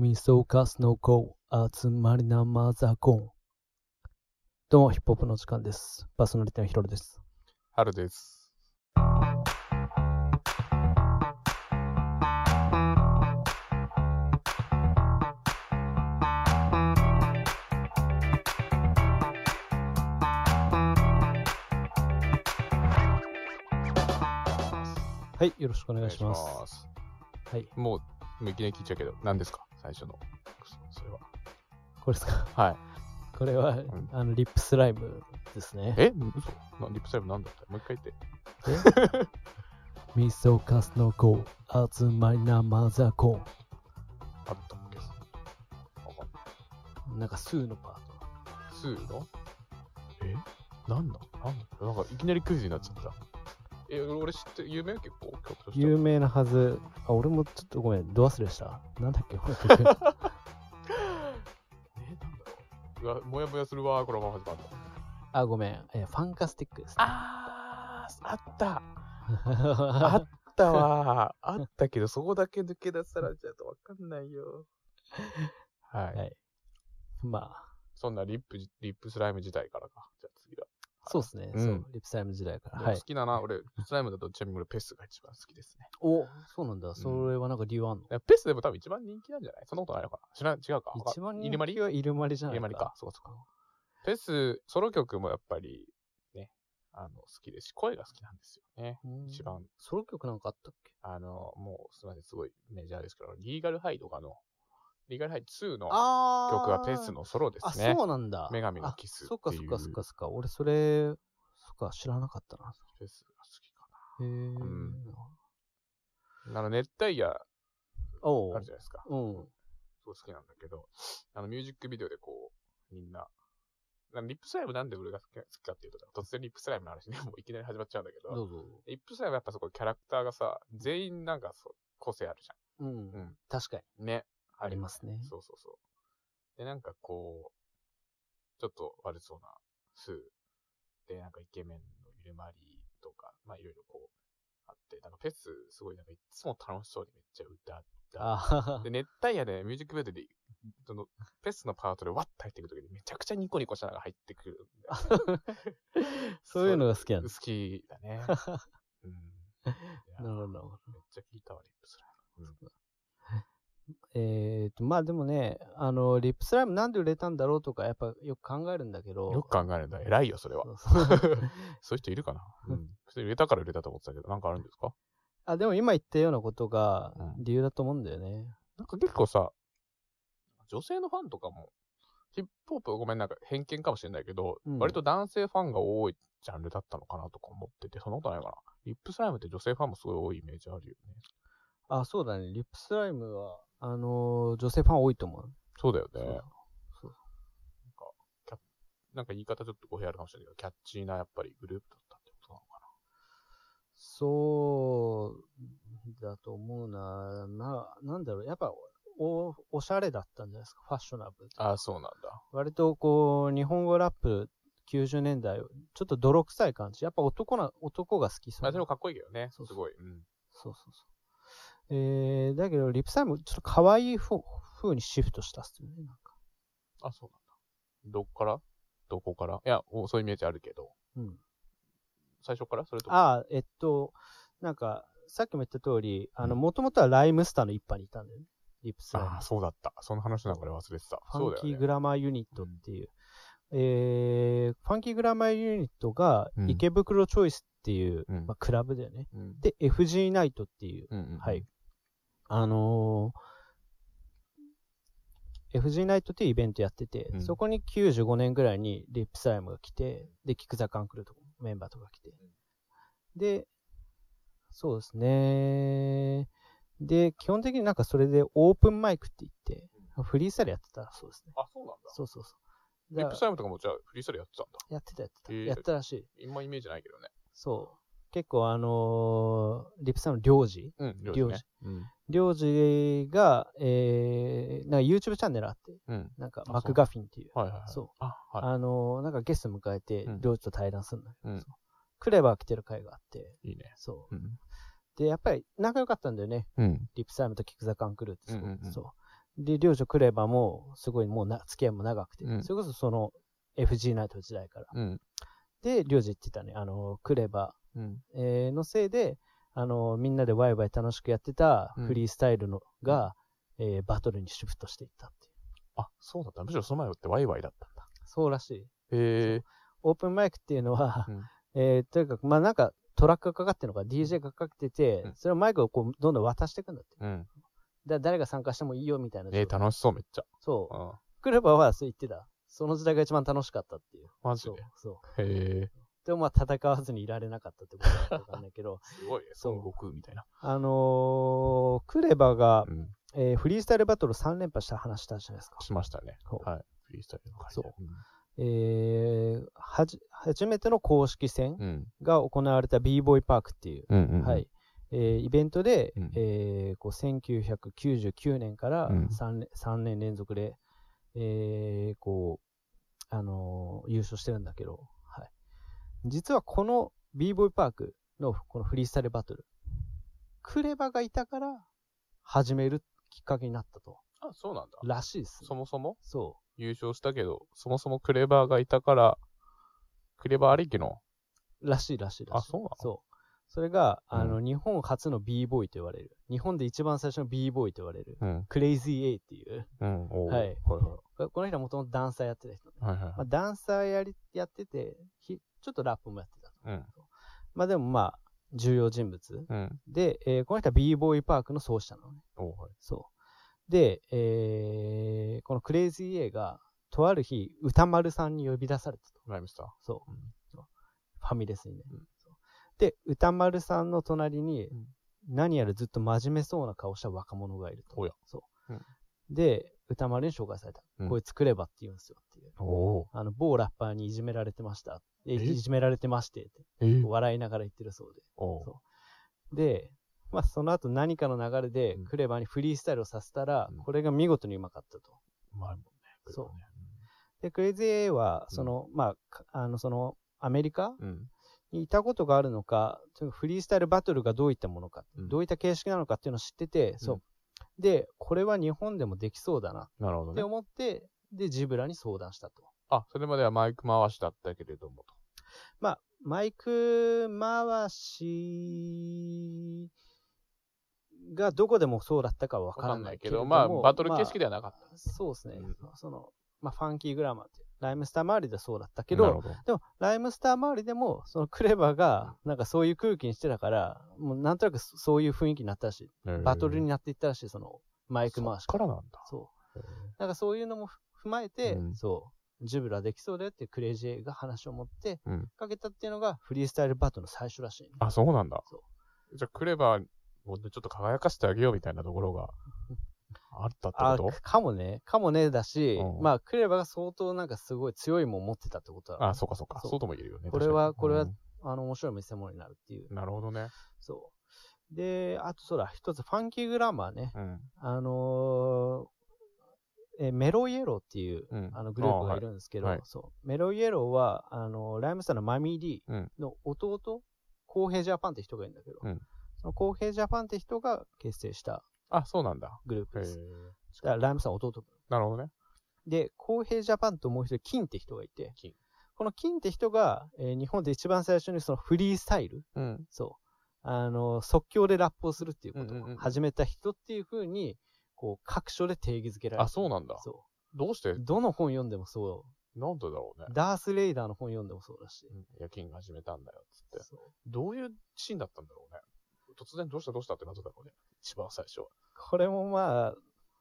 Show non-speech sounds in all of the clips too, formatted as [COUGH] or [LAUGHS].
みそかすの子、集まりなマザコン。どうも、ヒップホップの時間です。パーソナリティのヒロルです。春です。はい、よろしくお願いします。お願いしますはい、もう、もういきなり聞いちゃうけど、何ですか？最初の。そそれは。これですか？はい。これは、んあの、リップスライムですね。え？嘘なリップサイブなんだった？もう一回言って。みそかすの子、集まりなマザコン。あったっけなんか、スーのパート。スーの？え？なんだ？なんだ？なんかいきなりクイズになっちゃった。え、俺知ってる、有名結構。有名なはず。あ、俺もちょっとごめん、ド忘れした。なんだっけ、こ。[LAUGHS] え、なんだろう。うわ、もやもやするわ、このまま始まるの。あ、ごめん、えーファンカスティックです、ね。あー、あった。[LAUGHS] あったわ。あったけど、そこだけ抜け出されちゃうとわかんないよ。はい。はい。まあ、そんなリップ、 RIP SLYME 時代からか。そうですね、うんそう、 RIP SLYME 時代から。はい。好きだな、俺、スライムだとちなみに俺 PES が一番好きですね。おそうなんだ。それはなんか理由あんの、いや PES でも多分一番人気なんじゃない？そんなことないのかな知らん、違うか？一番人 ILMARI 気は ILMARI じゃないイルマリか。そうかそうか。 PES、ソロ曲もやっぱり、ね、あの、好きですし、声が好きなんですよね。うん一番。ソロ曲なんかあったっけ？あの、もう、すみません、すごいメジャーですけど、リーガルハイとかの、リーガルハイ2のあ曲は PES のソロであ、すね。そうなんだ。女神のキスあそっかっていうそっかそっかそっか。俺それ、そっか、知らなかったな。 PES が好きかへえ。んな。あの、熱帯夜あるじゃないですか。うん。すごい好きなんだけど、あの、ミュージックビデオでこう、みんな、な RIP SLYME なんで俺が好き好きかっていうと、突然 RIP SLYME の話ね、[LAUGHS] もういきなり始まっちゃうんだけど、どうぞ。 RIP SLYME やっぱそこキャラクターがさ、全員なんかそう個性あるじうん。ゃん。うん。確かに。ね。ありますねそうそうそう。で、なんかこう、ちょっと悪そうなスーで、なんかイケメンのゆるまりとか、まあいろいろこう、あって、なんかフェスすごいなんかいつも楽しそうにめっちゃ歌った。で、熱帯夜でミュージックビデオで、その、フェスのパートでワッと入ってくるときにめちゃくちゃニコニコしながら入ってくる。[LAUGHS] そういうのが好きなん好です。きだね。[LAUGHS] うん。いやなるほどなるほど。めっちゃ聞いたわ、リップスライム。うんえーと、まあでもね、あの、リップスライムなんで売れたんだろうとか、やっぱよく考えるんだけど。よく考えるんだ。偉いよ、それは。そうそう [LAUGHS] そういう人いるかな [LAUGHS] うん。普通に売れたから売れたと思ってたけど、なんかあるんですか？あ、でも今言ったようなことがうん理由だと思うんだよね。なんか結構さ、女性のファンとかも、ヒップホップごめんなんか偏見かもしれないけど、うん割と男性ファンが多いジャンルだったのかなとか思ってて、そんなことないかな。リップスライムって女性ファンもすごい多いイメージあるよね。あ、そうだね。リップスライムは、あのー女性ファン多いと思う。そうだよね。そうなんかキャなんか言い方ちょっと語弊あるかもしれないけど、キャッチーなやっぱりグループだったってことなのかそうだと思うな。な、なんだろう。やっぱ、お、おしゃれだったんじゃないですか。ファッショナブル。な。ああ、そうなんだ。割とこう、日本語ラップ90年代、ちょっと泥臭い感じ。やっぱ男な、男が好きそうあでもかっこいいけどね。そうすごい。うん。そうそうそう。えー、だけど、リップサイム、ちょっと可愛い風風にシフトしたっすよね。なんか。あ、そうなんだ。どっから？どこから？いや、おそういうイメージあるけど。うん。最初から？それとああ、えっと、なんか、さっきも言った通り、あの、うんもともとはライムスターの一派にいたんだよね。リップスライム。ああ、そうだった。その話なんか俺忘れてた。ファンキー。グラマーユニットっていう。えー、ファンキーグラマーユニットがうん池袋チョイスっていう、うんまあ、クラブだよね。うん。で、FG ナイトっていう、うんうん。はい。。あのー FG ナイトっていうイベントやってて、うんそこに95年ぐらいにリップスライムが来て、で、キクザカンクルとかメンバーとか来て。で、そうですね。で、基本的になんかそれでオープンマイクって言って、フリースタイルやってたそうですね。あ、そうなんだ。そうそうそう。 RIP SLYME とかもじゃあフリースタイルやってたんだ。やってたやってた。へえやってたらしい。今イメージないけどね。そう。結構あのー RIP SLYME の RYO-Z？うん、領領事。 RYO-Z が、えー、なんか YouTube チャンネルあって、うん。なんかあマクガフィンっていう、はいはいはい。そう。あ、はい。あのーなんかゲスト迎えてうん、 RYO-Z と対談するんだけど、うんクレバー来てる回があって、いいね。そう。うん。で、やっぱり仲良かったんだよね。うん。リップサイムとキクザカンクルーってそう,、うんうんうんそう。で、両女クレバも、すごいもうな、付き合いも長くて、うんそれこそその FG ナイト時代から。うん。で、両女言ってたね、あの、クレバ、うん。えーのせいで、あの、みんなでワイワイ楽しくやってたうんフリースタイルのが、えーバトルにシフトしていったっていう。あ、そうだった。むしろその前ってワイワイだったんだ。そうらしい。へえ。オープンマイクっていうのは、うんえーとにかく、まあなんかトラックがかかってるのか、DJ がかかってて、うんそれをマイクをこうどんどん渡していくんだって。うん。だ誰が参加してもいいよみたいな。えー、楽しそう、めっちゃ。そうう。ん。クレバはそう言ってた。その時代が一番楽しかったっていう。そうマジで。。そう。へえ。でもまあ戦わずにいられなかったってことだったんだけど、[LAUGHS] すごいね。孫悟空みたいな。あのークレバが、うん。えーフリースタイルバトル3連覇した話したじゃないですか。しましたね。はい。フリースタイルの回でそうえーはじ、初めての公式戦うん。が行われた b ボーイパークっていう。はい。えーイベントで、うんえーこう1999年からうん 3, 年3年連続で、えーこう、あのー優勝してるんだけど、はい。実はこの b ボーイパークのこのフリースタイルバトル、クレバがいたから始めるきっかけになったと。あ、そうなんだ。らしいです、そもそも？そ優勝したけど、そもそもクレバーがいたから、クレバーありきの？う。らしいらしいらしい。あそうなの？そう。それが、あの、う日本初の b ボーイと言われる。日本で一番最初の b ボーイと言われる。うん。クレイジー A っていう。うん。はいはいここの人はもともとダンサーやってた人ね。はい。はいはいまあ、ダンサーやり、やってて、ひちょっとラップもやってたと。うん。まあでもまあ、重要人物。うん。で、えーこの人は b ボーイパークの創始者なのね。はい。そう。で、えーこのクレイジー A が、とある日、歌丸さんに呼び出されたと。ライムスター。そう。うんファミレスにね。で、歌丸さんの隣にうん、何やらずっと真面目そうな顔した若者がいると。そう。うんで、歌丸に紹介された。うんこいつクレバって言うんですよっていう。あの、某ラッパーにいじめられてました。ええ？いじめられてましてって、え？ー笑いながら言ってるそうで。で、まあ、その後何かの流れでうん、クレバにフリースタイルをさせたら、うんこれが見事にうまかったと。うまいもんね。そうで、クレイジー A は、その、まあか、あの、その、アメリカ？うん。にいたことがあるのか、フリースタイルバトルがどういったものか、うんどういった形式なのかっていうのを知ってて、そう。で、これは日本でもできそうだなってなるほどね。思って、で、ジブラに相談したと。あ、それまではマイク回しだったけれどもと。まあ、マイク回しがどこでもそうだったかはわからないけれども。まあ、バトル形式で、ではなかっそうですね。うんその、まあ、ファンキーグラマーって、ライムスター周りでそうだったた。けど、ど。でも、ライムスター周りでも、そのクレバが、なんかそういう空気にしてたから、もうなんとなくそういう雰囲気になったらしい。バトルになっていったらしい、その、マイク回しそっからなんだ。そう。なんかそういうのも踏まえて、うんそう、ジブラできそうだよってクレイジーが話を持って、うん。かけたっていうのがフリースタイルバトルの最初らしいね、あ、そうなんだそ。じゃあ、クレバーをちょっと輝かせてあげようみたいなところがあったってあこかもね、かもねだし、うんまあ、クレバが相当なんかすごい強いもん持ってたってことだ。とあ、そうかそうか。そうとも言えるよね。これはこれはうんあの、面白い見せ物になるっていう。なるほどね。そう。で、あとそうだ、一つ、ファンキーグラマーね。うん。あのーえメロイエローっていう、うんあのグループがいるんですけど、あはいはいそうメロイエローは、あのライムスターのマミー・リうんーの弟、コウヘイジャパンって人がいるんだけど、うんそのコウヘイジャパンって人が結成したあ、そうなんだ。グループです。だからライムスターの弟。なるほどね。で、コウヘイジャパンともう一人、キンって人がいて、金このキンって人が、えー日本で一番最初にそのフリースタイル、うん。そう、あの、即興でラップをするっていうことうんうんうんを始めた人っていう風に、こう、各所で定義づけられてるあ、そうなんだ。そどうして？う。どの本読んでもそなんでだろうねう。。ダース・レイダーの本読んでもそうだし。うん夜勤が始めたんだよ、つって。そうどういうシーンだったんだろうね。突然どうしたどうしたってなったね。一番最初は。これもまあ、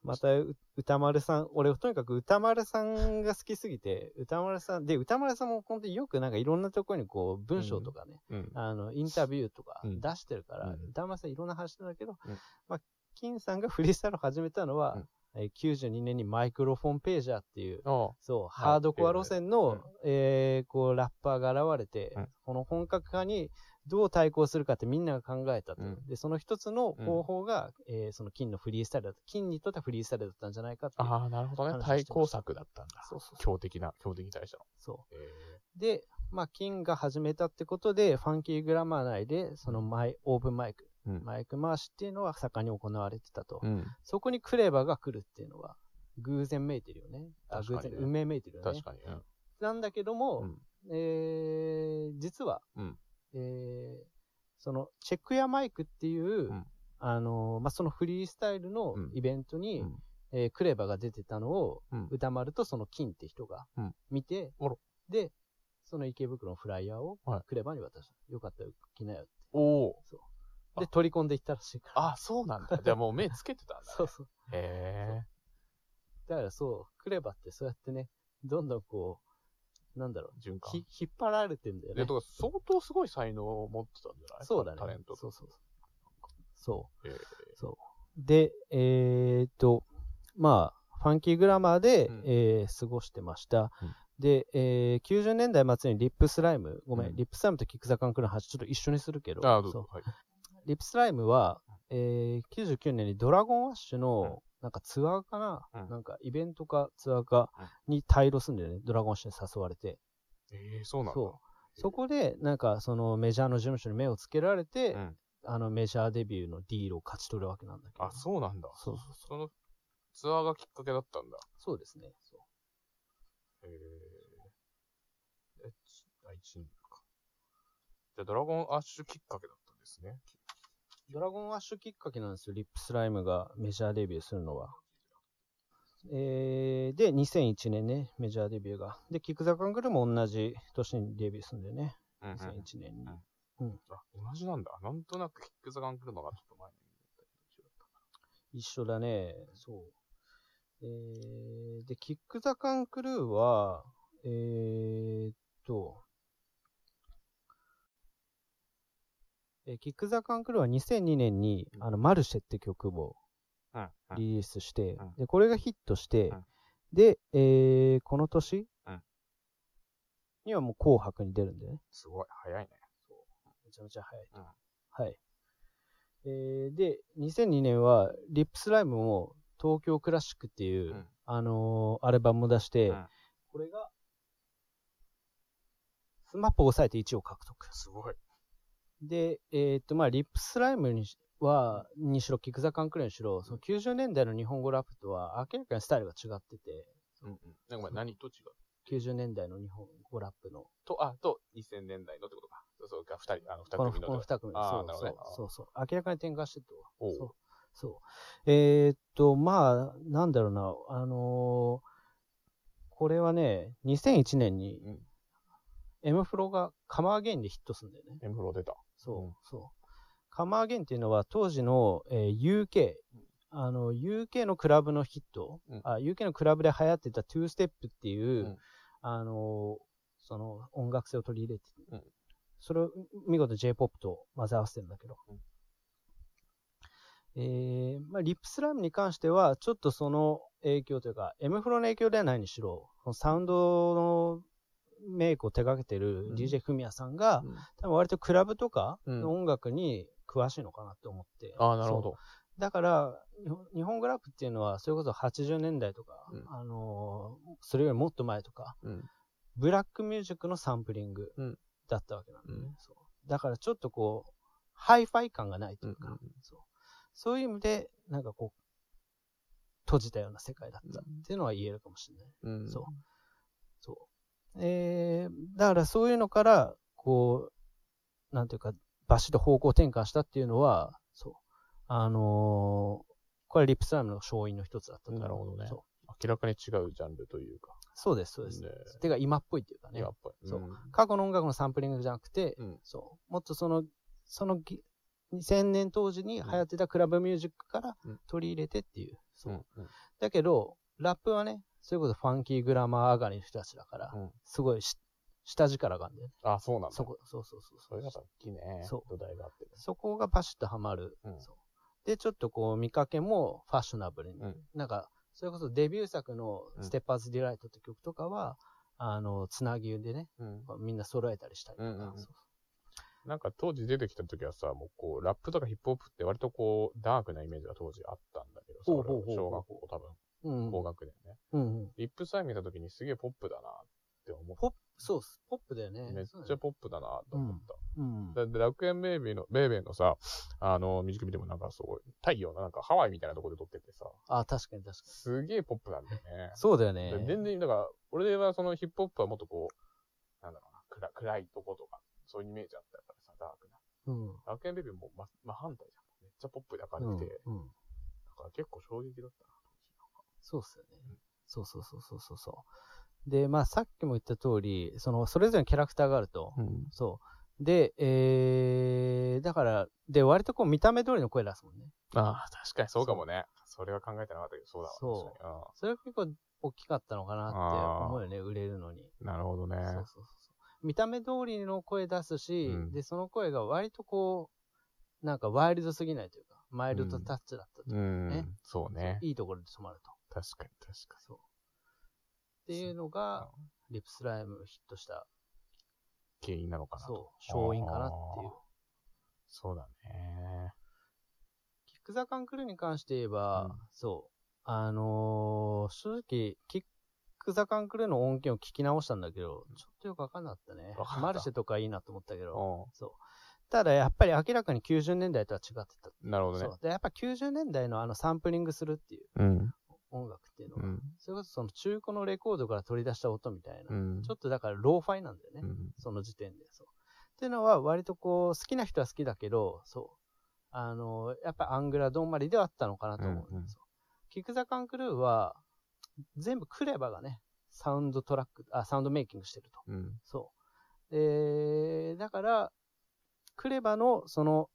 またう歌丸さん、俺とにかく歌丸さんが好きすぎて、歌丸さん、で、歌丸さんも本当によくなんかいろんなところにこう文章とかね、うん。あの、インタビューとかうん。出してるから、うん。歌丸さんいろんな話してんだけど、うん。まあ、金さんがフリースタイルを始めたのは、えー92年にマイクロフォンページャーっていう、あそう、はいハードコア路線の、うん。えーこう、ラッパーが現れて、うん。この本格化にどう対抗するかってみんなが考えたと。うんで、その一つの方法が、えーその金のフリースタイルだった。金にとってはフリースタイルだったんじゃないかって。あー、なるほどね。対抗策だったんだ。そうそう強敵な、強敵に対しての。そえう。で、まあ、金が始めたってことで、ファンキーグラマー内で、そのマイ、オープンマイク、うん。マイク回しっていうのは盛んに行われてたと。うん。そこにクレバが来るっていうのは、偶然めいてるよね。あ、偶然、運命めいてるよね確。かに。うん。なんだけども、うんえー、実は、うんえー、その、チェックやマイクっていう、うんあのーまあ、そのフリースタイルのうんイベントに、うんえークレバが出てたのを、うん歌丸とその金って人がうん見て、あらで、その池袋のフライヤーをはいクレバに渡した。よかったよ、来なよって。おお。で、あ取り込んでいったらしいから。あ、そうなんだ。じゃあもう目つけてたんだ、ね。[LAUGHS] そうそう。へだからそう、 KREVA ってそうやってね、どんどんこう、なんだろう、え。循環。ひ引っ張られてんだよで、ね。とか相当すごい才能を持ってたんじゃない？そうだね。タレントとそうそうそう。へえそう。で、えーっと、まあ、 FUNKY GRAMMAR で、うんえー過ごしてました。うんで、えー90年代末に RIP SLYME、ごめん、うん RIP SLYME と KICK THE CAN CREW の話ちょっと一緒にするけど、あ、どうそうぞ。はい。 RIP SLYME は、えー99年にドラゴンアッシュの、なんかツアーかな、うんなんかイベントかツアーかうんに退路すんだよね、ドラゴンシュに誘われて。ええ、そうなんだ。そうそこで、なんかそのメジャーの事務所に目をつけられて、うん。あのメジャーデビューのディールを勝ち取るわけなんだけど。あ、そうなんだ。そうそうそのツアーがきっかけだったんだ。そうですね。そうへえ。え、ちあ、1年か。じゃあ、ドラゴンアッシュきっかけだったんですね。ドラゴンアッシュきっかけなんですよ、リップスライムがメジャーデビューするのは。えー、で、2001年ね、メジャーデビューが。で、キックザカングルも同じ年にデビューするんだよね、うん、うん。2001年に。あ、同じなんだ。なんとなくキックザガン来るのがちょっと前に一緒だね、そう。えー、で、キックザカンクルーは、えーっと、えーキックザカンクルーは2002年に、あの、マルシェって曲を。リリースして、うんで、これがヒットして、うんで、えー、この年、うんにはもう紅白に出るんでね。すごい、早いね。めちゃめちゃ早いはい。えー、で、2002年は、リップスライムもTOKYO CLASSIC っていう、うんあのーアルバムを出して、うんこれが、 SMAP を抑えて1を獲得。すごい。で、えーっと、まあ、 RIP SLYME にしは、にしろ、 KICK THE CAN CREW にしろ、その90年代の日本語ラップとは明らかにスタイルが違ってて、うんうん。なんかお前何と違う？90年代の日本語ラップの、と、あ、と、2000年代のってことか。そうそうか、二人、あの、二この組の。この二組、あーそうそうねそうそう、明らかに転換してると。おうそう。そう。えーっと、まあ、なんだろうな、あのーこれはね、2001年にうん。M フロがカマーゲインでヒットするんだよね。エムフロ出た。そう、うん。そう。カマーゲインっていうのは当時の、えー UK、あの、UK のクラブのヒット、うん。あ、UK のクラブで流行ってたトゥーステップっていう、うん。あのーその音楽性を取り入れて、うん。それを見事 J-POP と混ぜ合わせてるんだけど、うん。えーまあ、リップスラムに関しては、ちょっとその影響というか、M フロの影響ではないにしろ、サウンドのメイクを手掛けてるうん DJ フミヤさんが、うん多分割とクラブとかうんの音楽に詳しいのかなって思って。ああ、なるほど。だから、日本日本語ラップっていうのは、それこそ80年代とか、うんあのーそれよりもっと前とか、うん。ブラックミュージックのサンプリングうんだったわけなんだよね。だからちょっとこう、ハイファイ感がないというか、うんうんそうそういう意味で、なんかこう、閉じたような世界だったっていうのは言えるかもしれない。うん。そう。そう。えー、だからそういうのから、こう、なんていうか、バシッと方向転換したっていうのは、そう。あのーこれ RIP SLYME の勝因の一つだったなるほどねそう明らかに違うジャンルというか。そうです、そうです。ねてか今っぽいっていうかねや。っぱり。そうん過去の音楽のサンプリングじゃなくて、うん。そう。もっとその、そのぎ2000年当時に流行ってたクラブミュージックからうん取り入れてっていう。そう。うん。うんだけど、ラップはね、それこそファンキーグラマー上がりの人たちだから、うんすごいし下力があるんだよね。あ、そうなんだ。そこ、そうそうそうそれがさっきね、そう土台があってね。そこがパシッとはまる。うんそうで、ちょっとこう見かけもファッショナブルに。うんなんか、それこそデビュー作の STEPPER'S DELIGHT って曲とかは、あの、つなぎでね、うん。みんな揃えたりしたりとか。うんうんうんそうなんか当時出てきた時はさ、もうこう、ラップとかヒップホップって割とこう、ダークなイメージが当時あったんだけどさ、ほうほうほう俺は小学校多分、うん高学年ね。うんうん。リップサイン見た時にすげえポップだなって思っポップ、そうっす。ポップだよね。た。めっちゃポップだなと思った。うん。だって楽園ベイビーの、ベイベーのさ、あの、ミュージックビデオもなんかすごい、太陽のなんかハワイみたいなところで撮っててさ、あ、確かに確かに。すげえポップなんだよね。そうだよね。全然、だから、俺はそのヒップホップはもっとこう、なんだろうな、暗暗いとことか、そういうイメージあったからさ、ダークな。うん。楽園ベイビーも真、真反対じゃん。めっちゃポップで明うんるくて、うん。だから結構衝撃だったな、そうっすよねうん。そうそうそうそうそうそう。で、まあさっきも言った通り、その、それぞれのキャラクターがあると。うん。そう。で、えー、だから、で、割とこう見た目通りの声出すもんね。ああ、確かにそうかもね。それは考えてなかったけど、そうだわ。そうそれが結構大きかったのかなって思うよね、売れるのに。うんなるほどね。そうそうそう。見た目通りの声出すし、うんで、その声が割とこう、なんかワイルドすぎないというか、マイルドタッチだったと。うん。ねそうね。いいところで止まると。確かに確かそう。っていうのに。が、うんリップスライムヒットした、原因なのかなと。そう、勝因かなっていう。そうだね。 KICK THE CAN CREW に関して言えば、うんそう、あのー正直、 KICK THE CAN CREW の音源を聞き直したんだけど、ちょっとよくわかんなかったねたマルシェとかいいなと思ったけど、うそう。ただ、やっぱり明らかに90年代とは違ってた。ん。なるほどねそう。で、やっぱ90年代のあのサンプリングするっていううん。音楽っていうのは、うん。それこそその中古のレコードから取り出した音みたいな、うん。ちょっとだからローファイなんだよね。うん。その時点で。そう。っていうのは、割とこう、好きな人は好きだけど、そう。あの、やっぱアングラドンマリではあったのかなと思う、うんキック・ザ・カンクルーは、全部クレバがね、サウンドトラック、あ、サウンドメイキングしてると。うん。そう。で、だから、クレバのその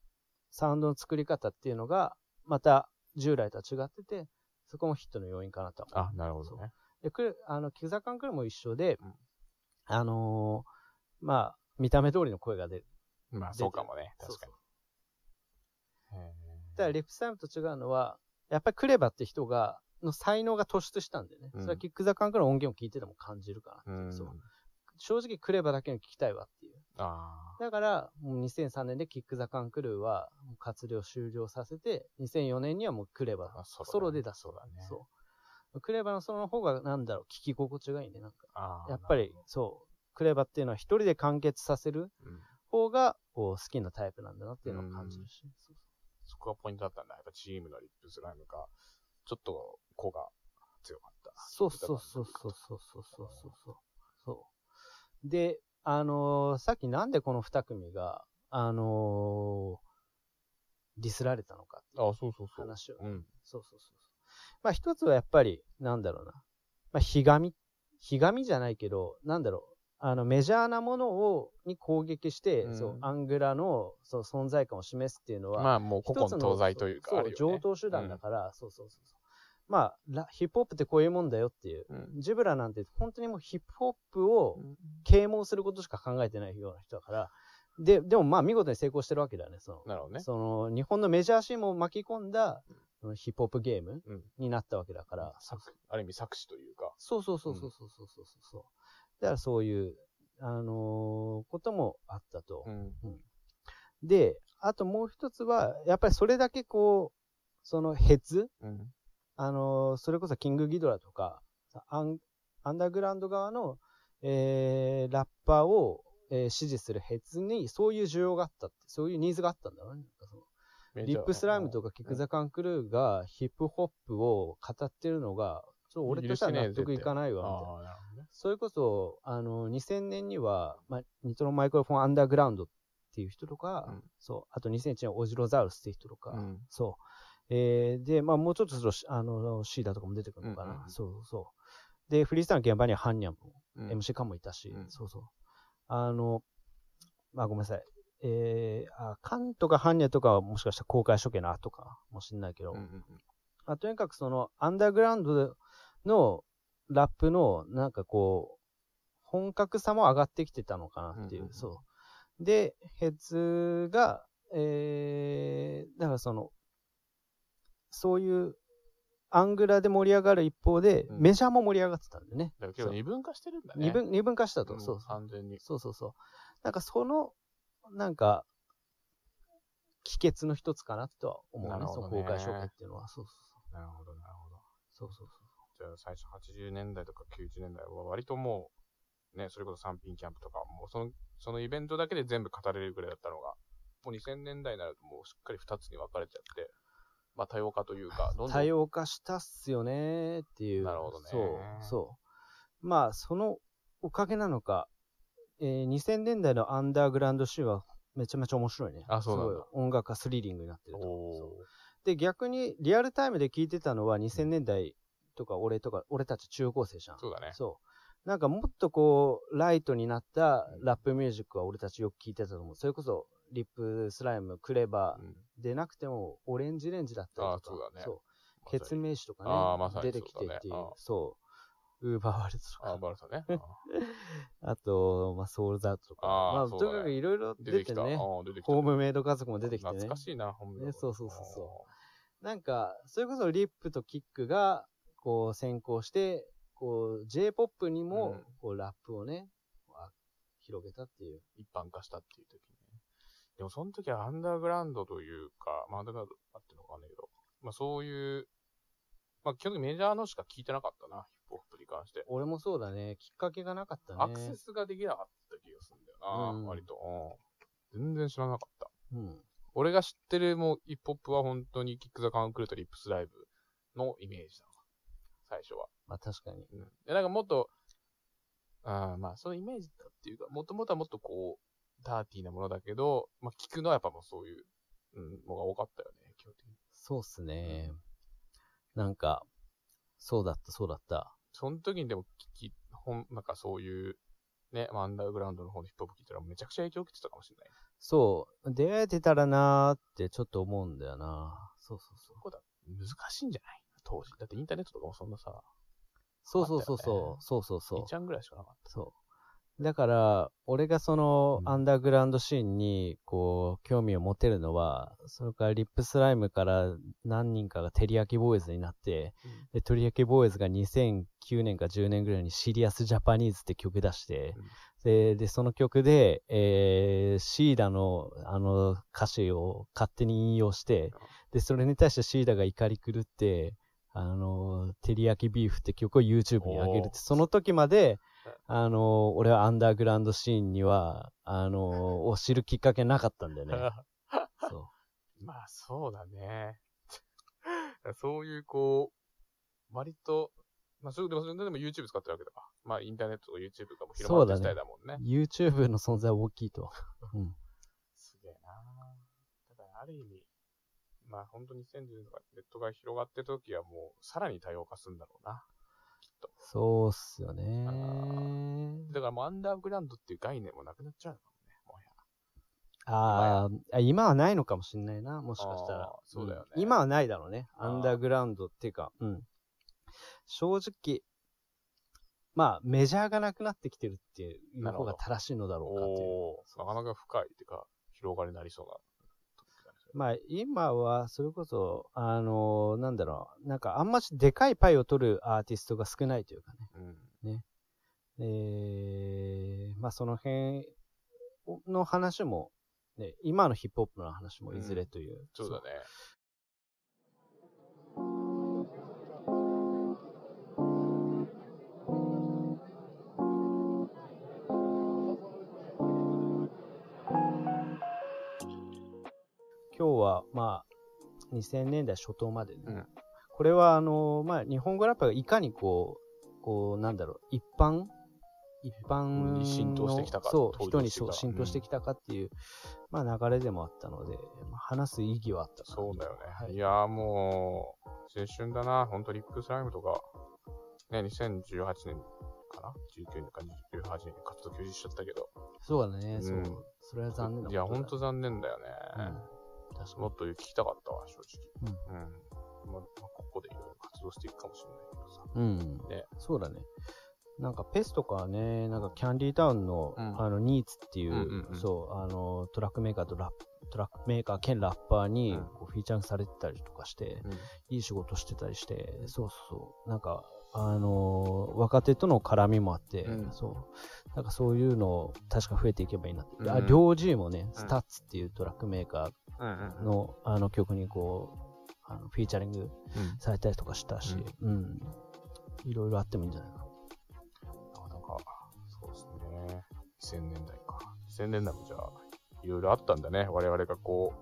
サウンドの作り方っていうのが、また従来とは違ってて、そこもヒットの要因かなと。あ、なるほどね。で、クレあの、キクザカンクルーも一緒で、うんあのーまあ、見た目通りの声が出る。まあ、そうかもね。確かにだかーら、 RIP SLYME と違うのは、やっぱり KREVA って人が、の才能が突出したんでね。うんそれは KICK THE CAN CREW の音源を聞いてても感じるかなううん。そう正直 KREVA だけに聞きたいわ。あだから、もう2003年で KICK THE CAN CREW は活動終了させて、2004年にはもう KREVA あ。ソソロで出す。そうだね。そう。 KREVA のソロの方がなんだろう、聞き心地がいいね。なんか、あーやっぱりそう、 KREVA っていうのは一人で完結させる方がこう好きなタイプなんだなっていうのを感じるし。そうそこがポイントだったんだ。やっぱチームのリップスライムが、ちょっと、子が強かった。そうそうそうそうそうそうそうそう。そう。で、あのーさっきなんでこの二組が、あのーディスられたのかっていうあ、そうそうそう。話を。うん。そうそうそう。まあ一つはやっぱり、なんだろうな。まあ、ひがみ。ひがみじゃないけど、なんだろう。あの、メジャーなものを、に攻撃して、うんそう、アングラの、そう、存在感を示すっていうのは、まあ、もう古今東西というか、そう。上等手段だから、そうそうそうそう。まあラ、ヒップホップってこういうもんだよっていう。うん。ジブラなんて本当にもうヒップホップをうん啓蒙することしか考えてないような人だから、で、でもまあ見事に成功してるわけだよね。そのなるほどね。その日本のメジャーシーンも巻き込んだ、そのヒップホップゲームうん。になったわけだから、作ある意味作詞というか。そうそうそうそうそうそうそうそう。だからそういう、あのーこともあったと。ん。で、あともう一つは、やっぱりそれだけこう、そのヘッズうん。あのーそれこそキングギドラとか、アンアンダーグラウンド側の、えーラッパーを、えー支持するヘッズにそういう需要があったって、そういうニーズがあったんだろうね。リップスライムとかキックザカンクルーがヒップホップを語ってるのが、ちょっと俺としては納得いかないわ、みたいな。それこそ、あの、2000年には、まあ、ニトロマイクロフォンアンダーグラウンドっていう人とか、うんそう、あと2001年オジロザウルスっていう人とか、うんそう。えー、で、まあ、もうちょっとすると、あの、シーダとかも出てくるのかな。うんうんうんそうそう。で、フリースタイルの現場にはハンニャンも、うん MC カンもいたし、うんそうそう。あの、まあ、ごめんなさい。えー、あ、カンとかハンニャとかはもしかしたら公開処刑の後かもしれないけど、うんうんまあ、とにかくその、アンダーグラウンドのラップの、なんかこう、本格さも上がってきてたのかなっていう、うんうんうんそう。で、ヘッズが、えー、だからその、そういう、アングラで盛り上がる一方で、うんメジャーも盛り上がってたんでね。だから二分化してるんだね。二分、二分化したと、うんそうそう。完全に。そうそうそう。なんかその、なんか、帰結の一つかなとは思うね。なるほどねその公開処刑っていうのは。そうそうなるほど、なるほど。そう。そうそうそう。じゃあ最初80年代とか90年代は割ともね、それこそ三品キャンプとか、もうその、そのイベントだけで全部語れるぐらいだったのが、もう2000年代になるともうしっかり2つに分かれちゃって、まあ多様化というか、どんどん。多様化したっすよねっていう。なるほどねそう、そう。まあ、そのおかげなのか、えー2000年代のアンダーグラウンドシーンはめちゃめちゃ面白いね。あそうなんだ音楽がスリリングになってると思うで、逆にリアルタイムで聞いてたのは2000年代とか俺とか、俺たち中高生じゃん。そうだね。そう。なんかもっとこう、ライトになったラップミュージックは俺たちよく聞いてたと思う。それこそ、リップスライム、クレバうんーでなくても、オレンジレンジだったりとか。あそうだねそう。まさに決命詞とかね、あーまさに出てきてっていう、そう。ウーバーワールドとあ、か、バルサね。[LAUGHS] あと、まあ、ソウルザートとか、あーまあ、とそうだねにかくいろいろ出てきてね、あー出てきた。ホームメイド家族も出てきてね懐。かしいな、ホームメイドねそうそうそうそなんか、それこそリップとキックが、こう、先行して、こう、J-POP にもうん、こう、ラップをね、あ広げたっていう。一般化したっていう時にね。でもその時はアンダーグラウンドというか、まあアンダーグラウンドあってのかわかんないけど、まあそういう、まあ基本的にメジャーのしか聞いてなかったな、ヒップホップに関して。俺もそうだね、きっかけがなかったね。アクセスができなかった気がするんだよな、うん割と、うん。全然知らなかった。うん。俺が知ってるもうヒップホップは本当にキックザカンクルートリップスライブのイメージだわ。最初は。まあ確かに。うん。で、なんかもっと、あーまあ、そのイメージだっていうか、もともとはもっとこう、ダーティーなものだけど、まあ、聞くのはやっぱもうそういう、うん、のが多かったよね、基本的に。そうっすね。なんか、そうだった、そうだった。その時にでも聞き、ほん、なんかそういう、ね、まあアンダーグラウンドの方のヒップホップ聞いたらめちゃくちゃ影響を受けてたかもしれない。そう、出会えてたらなーってちょっと思うんだよな。そうそうそうそ。こだ、難しいんじゃない？当時。だってインターネットとかもそんなさ、そうそうそうそう。そうそうそう2。ちゃんぐらいしかなかっそう。だから、俺がそのうん。アンダーグラウンドシーンに、こう、興味を持てるのは、それからリップスライムから何人かがテリヤキボーイズになって、た。で、テリヤキボーイズが2009年か10年ぐらいにシリアスジャパニーズって曲出して、で、で、その曲で、えー、シーダの、あの、歌詞を勝手に引用して、で、それに対してシーダが怒り狂って、あの、テリヤキビーフって曲を YouTube に上げるって、その時まで、あの、俺はアンダーグラウンドシーンには、あの、を知るきっかけなかったんだよね。[LAUGHS] そまあ、そうだね。[LAUGHS] そういう、こう、割と、まあ、そう、でも、でも YouTube 使ってるわけだか。まあ、インターネットとか YouTube がもう広まった時代だもんね。う。YouTube の存在は大きいと。[LAUGHS] うん。すげえなだから、ある意味、まあ、本当に2010年とかネットが広がってた時はもう、さらに多様化するんだろうな。そうっすよねあ。だからもう、アンダーグラウンドっていう概念もなくなっちゃうのかもね、もはや。あーあ、今はないのかもしんないな、もしかしたら。そうだよねん今はないだろうね。アンダーグラウンドっていうか、うん。正直、まあ、メジャーがなくなってきてるっていう方が正しいのだろうかっていう。なかなか深いっていうか、広がりになりそうな。まあ、今は、それこそ、あのなんだろう、なんかあんましでかいパイを取るアーティストが少ないというかね。うん。えー、まあその辺の話も、ね、今のヒップホップの話もいずれという。そうだね。今日は、まあ、2000年代初頭までね、うんこれは、あの、まあ、日本語ラップがいかにこう、こう、なんだろう、一般一般のに浸透してきたかそう、人にそう浸透してきたかっていう、まあ、流れでもあったので、まあ、話す意義はあったそうだよね。はいい、やーもう、青春だな。ほんと、リップスライムとか、ね、2018年かな ?19 年か18年に活動休止しちゃったけど。そうだね、そううん。それは残念だいや、ほんと残念だよね。うん、もっと聞きたかったわ、正直。うんうん。まあ、まあここでいろいろ活動していくかもしれないけどさ。に。うん。ねそうだね。なんか PES とかはね、なんか KANDYTOWN の、うんあの、 Neetz っていう、うんうんうんそう、あの、トラックメーカーとラップ、トラックメーカー兼ラッパーにうんこうフィーチャーされてたりとかして、うん。いい仕事してたりして、そうそうそう、なんか、あのー若手との絡みもあって、うんそう、なんかそういうの確か増えていけばいいなって。あ、うん両 G もね、 STUTS っていうトラックメーカーの、あの曲にこう、あのフィーチャリングうん。されたりとかしたし、うん。いろいろあってもいいんじゃないかな。あなんか、そうですね。2000年代か。2000年代もじゃあ、いろいろあったんだね。我々がこ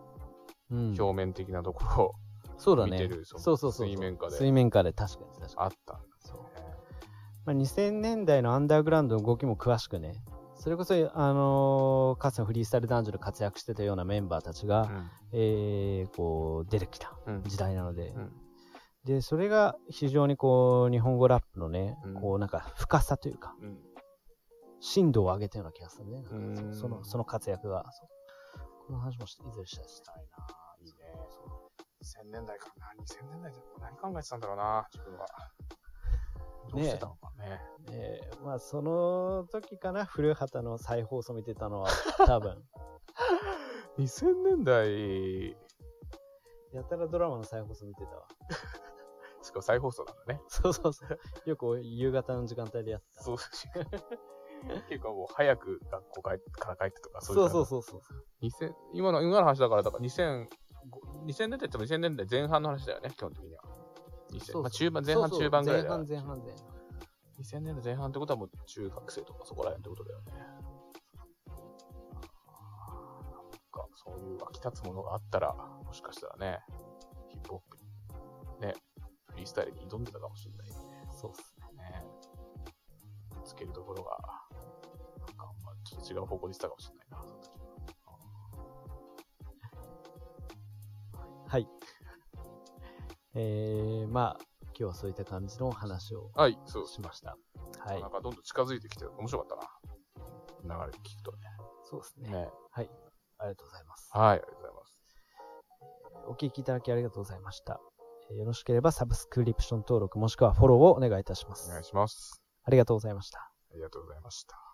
うんう、表面的なところをそうだね。見てる、そのそうそうそう。水面下で水面下で確かに確かに。あったんだそうね。まあ、2000年代のアンダーグラウンドの動きも詳しくね、それこそ、あのーかつてのフリースタイル男女で活躍してたようなメンバーたちが、えーこう、出てきたうん。うん。時代なので、うんで、それが非常にこう、日本語ラップのね、うんこう、なんか深さというか、うん。深度を上げたような気がするね。その、その活躍が。この話もしていずれしたいしたいなぁ。いいね。2000年代かな。2000年代で何考えてたんだろうな、自分は。どうしてたのかね。えーまあ、その時かな、古畑の再放送見てたのは、[LAUGHS] 多分。2000年代、やたらドラマの再放送見てたわ。しかも再放送なんだね。そうそうそう。よく夕方の時間帯でやってた。そう。結構もう早く学校帰から帰ってとか、そういそうそうそう。2000今の、今の話だから、だから2000、2000年代って言っても2000年代前半の話だよね、基本的には。2000まあ、中盤、前半、中盤ぐらいだよ前半、前半、前半。2000年代前半ってことはもう中学生とかそこら辺ってことだよね。なんか、そういう湧き立つものがあったら、もしかしたらね、ヒップホップに、ね、フリースタイルに挑んでたかもしれないよね。そうっすね。つけるところが、なんか、まあ、ちょっと違う方向にしたかもしれないな、えー、まあ、今日はそういった感じの話をはい、そうですしました。はいなん。かどんどん近づいてきて面白かったな。流れで聞くとそうですね。ね。ねはい。ありがとうございます。はい、ありがとうございます。お聞きいただきありがとうございました。えーよろしければサブスクリプション登録もしくはフォローをお願いいたします。お願いします。ありがとうございました。ありがとうございました。